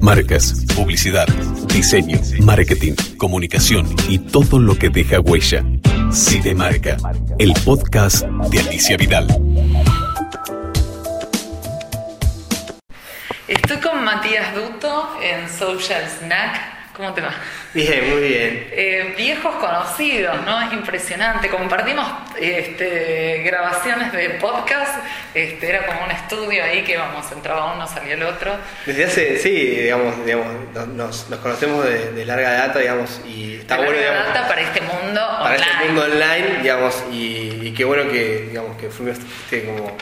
Marcas, publicidad, diseño, marketing, comunicación y todo lo que deja huella. Cinemarca, el podcast de Alicia Vidal. Estoy con Matías Duto en Social Snack. ¿Cómo te va? Bien, muy bien. Eh, viejos conocidos, ¿no? Es impresionante. Compartimos este, grabaciones de podcast. Este, era como un estudio ahí que vamos, entraba uno, salía el otro. Desde hace, sí, digamos, digamos nos, nos conocemos de, larga data, digamos, y está de bueno, larga digamos, data para este mundo para online. este mundo online, digamos, y, y qué bueno que, digamos, que fuimos este, como,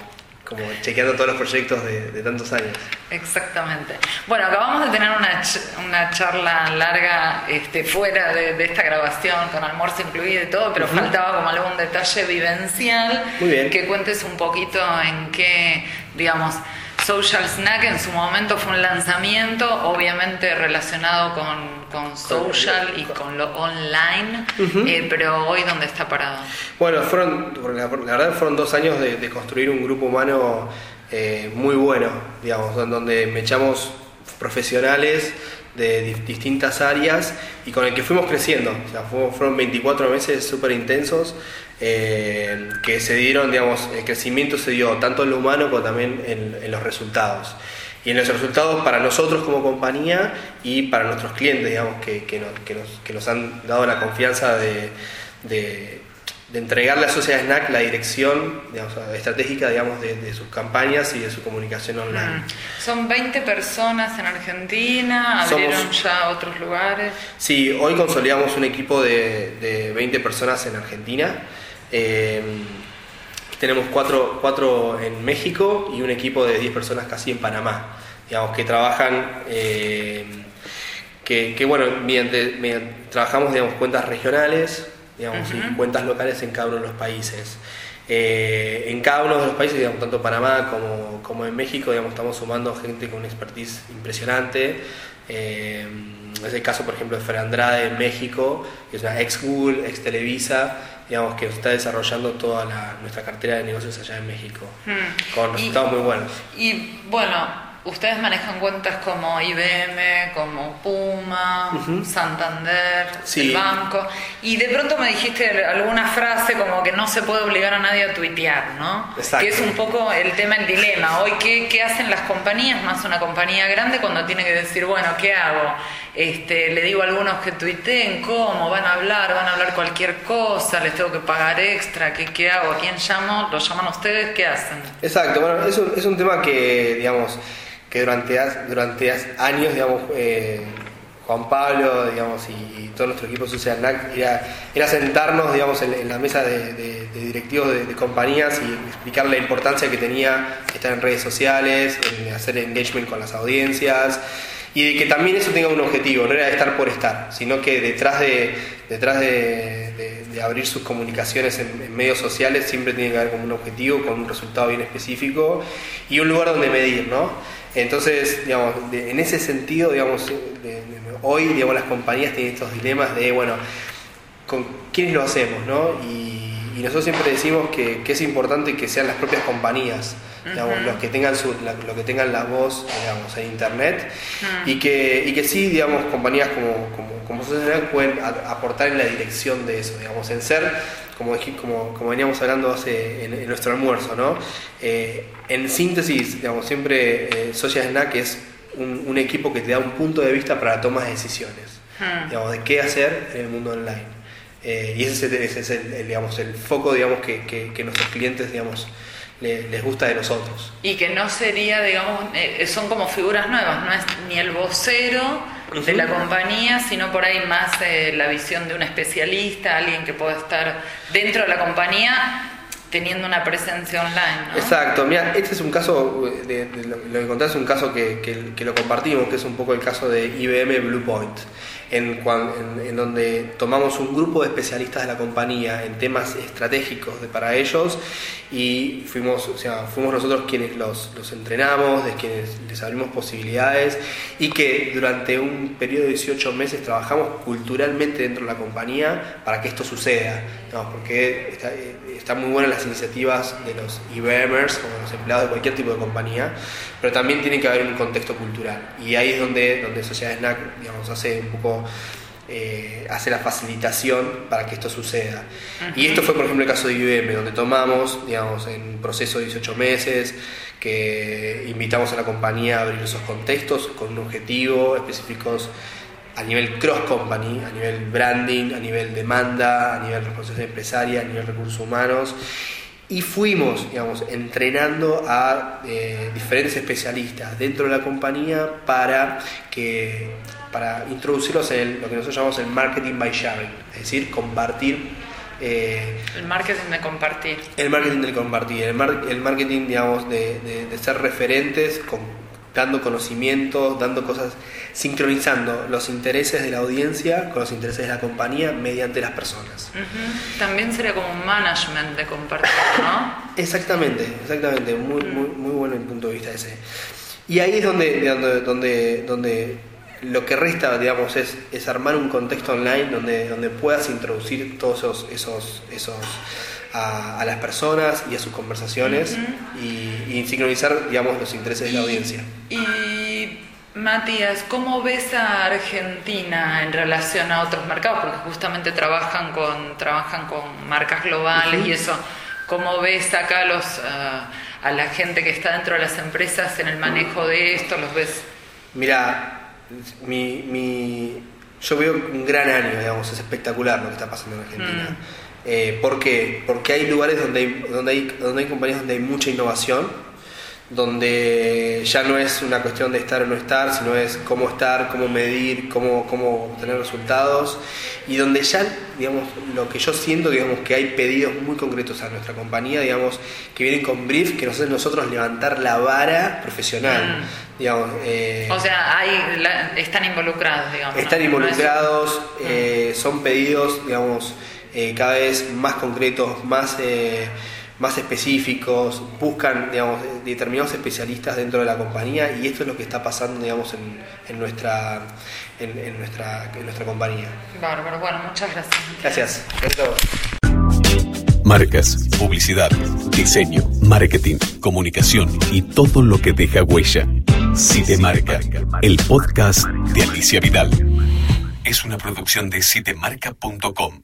como chequeando todos los proyectos de, de tantos años. Exactamente. Bueno, acabamos de tener una, ch- una charla larga este, fuera de, de esta grabación, con almuerzo incluido y todo, pero faltaba como algún detalle vivencial. Muy bien. Que cuentes un poquito en qué, digamos, Social Snack en su momento fue un lanzamiento, obviamente relacionado con, con social y con lo online, eh, pero hoy dónde está parado. Bueno, fueron, la, verdad fueron dos años de, de construir un grupo humano eh, muy bueno, digamos, don- donde me echamos profesionales de di- distintas áreas y con el que fuimos creciendo. O sea, fu- fueron 24 meses súper intensos eh, que se dieron, digamos, el crecimiento se dio tanto en lo humano como también en, en los resultados. Y en los resultados para nosotros como compañía y para nuestros clientes, digamos, que, que nos, que nos- que nos han dado la confianza de, de- de entregarle a Social Snack la dirección digamos, estratégica digamos, de, de sus campañas y de su comunicación online. Mm. Son 20 personas en Argentina, abrieron Somos- ya otros lugares. Sí, hoy consolidamos un equipo de, de 20 personas en Argentina. Eh, tenemos cuatro, cuatro en México y un equipo de 10 personas casi en Panamá, digamos, que trabajan, eh, que, que, bueno, mediante, mediante- trabajamos digamos, cuentas regionales digamos, y cuentas locales en cada uno de los países. Eh, en cada uno de los países, digamos, tanto Panamá como, como en México, digamos, estamos sumando gente con una expertise impresionante. Eh, es el caso, por ejemplo, de Fer Andrade en México, que es una ex Google, ex Televisa, digamos, que está desarrollando toda la- nuestra cartera de negocios allá en México, Mm. con Y- resultados muy buenos. Y bueno, ustedes manejan cuentas como IBM, como Puma, Santander, Sí. el banco. Y de pronto me dijiste alguna frase como que no se puede obligar a nadie a tuitear, ¿no? Exacto. Que es un poco el tema, el dilema. Hoy, ¿qué, qué hacen las compañías, más una compañía grande, cuando tiene que decir, bueno, ¿qué hago? Este, le digo a algunos que tuiteen, ¿cómo? ¿Van a hablar? ¿Van a hablar cualquier cosa? ¿Les tengo que pagar extra? ¿Qué, qué hago? ¿A quién llamo? ¿Lo llaman ustedes? ¿Qué hacen? Exacto, bueno, es un, es un tema que, digamos, que durante, durante años, digamos, eh, Juan Pablo, digamos, y, y todo nuestro equipo Social era, era sentarnos, digamos, en, la mesa de, directivos de, compañías y explicar la importancia que tenía estar en redes sociales, hacer engagement con las audiencias y de que también eso tenga un objetivo, no era estar por estar, sino que detrás de, detrás de, de- de abrir sus comunicaciones en, medios sociales siempre tiene que haber como un objetivo, con un resultado bien específico y un lugar donde medir, ¿no? Entonces, digamos, de- en ese sentido, digamos, de- de- hoy, digamos, las compañías tienen estos dilemas de, bueno, con quiénes lo hacemos, ¿no? Y, y nosotros siempre decimos que, que es importante que sean las propias compañías, digamos, los que tengan su, la, lo que tengan la voz, digamos, en internet, y que, y que sí, digamos, compañías como, como, como Social pueden a- aportar en la dirección de eso, digamos, en ser, como, como, como veníamos hablando hace en, en nuestro almuerzo, ¿no? Eh, en síntesis, digamos, siempre eh, Social Snack es un, un equipo que te da un punto de vista para la toma de decisiones, digamos, de qué hacer en el mundo online. Eh, y ese es, el, ese es el, el, digamos, el foco digamos, que, que, que nuestros clientes digamos, le- les gusta de nosotros. Y que no sería, digamos, eh, son como figuras nuevas, no es ni el vocero de la compañía, sino por ahí más eh, la visión de un especialista, alguien que pueda estar dentro de la compañía teniendo una presencia online. ¿no? Exacto, mira, este es un caso, de, de lo, lo que contás es un caso que, que- que lo compartimos, que es un poco el caso de IBM Bluepoint, en, en, en donde tomamos un grupo de especialistas de la compañía en temas estratégicos de, para ellos y fuimos, o sea, fuimos nosotros quienes los, los entrenamos, de quienes les abrimos posibilidades y que durante un periodo de 18 meses trabajamos culturalmente dentro de la compañía para que esto suceda, ¿no? porque está, está muy buena la iniciativas de los IBMers o los empleados de cualquier tipo de compañía, pero también tiene que haber un contexto cultural. Y ahí es donde, donde Sociedad Snack digamos, hace un poco eh, hace la facilitación para que esto suceda. Y esto fue, por ejemplo, el caso de IBM, donde tomamos, digamos, en un proceso de 18 meses, que invitamos a la compañía a abrir esos contextos con un objetivo específicos a nivel cross company, a nivel branding, a nivel demanda, a nivel responsabilidad empresaria, a nivel recursos humanos. Y fuimos, digamos, entrenando a eh, diferentes especialistas dentro de la compañía para que para introducirlos en lo que nosotros llamamos el marketing by sharing, es decir, compartir eh, el marketing de compartir. El marketing de compartir, el, el marketing, digamos, de, de, ser referentes, con, dando conocimientos, dando cosas, sincronizando los intereses de la audiencia con los intereses de la compañía mediante las personas. También sería como un management de compartir, ¿no? exactamente, exactamente, muy, muy, muy bueno el punto de vista ese. Y ahí es donde, donde, donde, donde lo que resta, digamos, es, es armar un contexto online donde, donde puedas introducir todos esos, esos, esos a, las personas y a sus conversaciones y, sincronizar, digamos, los intereses de la audiencia. Y Matías, ¿cómo ves a Argentina en relación a otros mercados? Porque justamente trabajan con, trabajan con marcas globales y eso. ¿Cómo ves acá los, ah, a la gente que está dentro de las empresas en el manejo de esto? ¿Los ves? Mira, mi, mi, yo veo un gran año, digamos, es espectacular lo que está pasando en Argentina. Mm. Eh, ¿Por qué? Porque hay lugares donde hay, donde, hay, donde hay compañías donde hay mucha innovación, donde ya no es una cuestión de estar o no estar, sino es cómo estar, cómo medir, cómo, cómo obtener resultados, y donde ya, digamos, lo que yo siento, digamos, que hay pedidos muy concretos a nuestra compañía, digamos, que vienen con brief, que nos hacen nosotros levantar la vara profesional. Mm. Digamos, eh, o sea, hay, están involucrados, digamos. Están involucrados, eh, son pedidos, digamos, eh, cada vez más concretos, más más específicos, buscan digamos, determinados especialistas dentro de la compañía y esto es lo que está pasando digamos, en, en nuestra, en, nuestra, en nuestra compañía. Bárbaro, bueno, muchas gracias. Gracias. gracias Marcas, publicidad, diseño, marketing, comunicación y todo lo que deja huella. Citemarca, el podcast de Alicia Vidal. Es una producción de citemarca.com.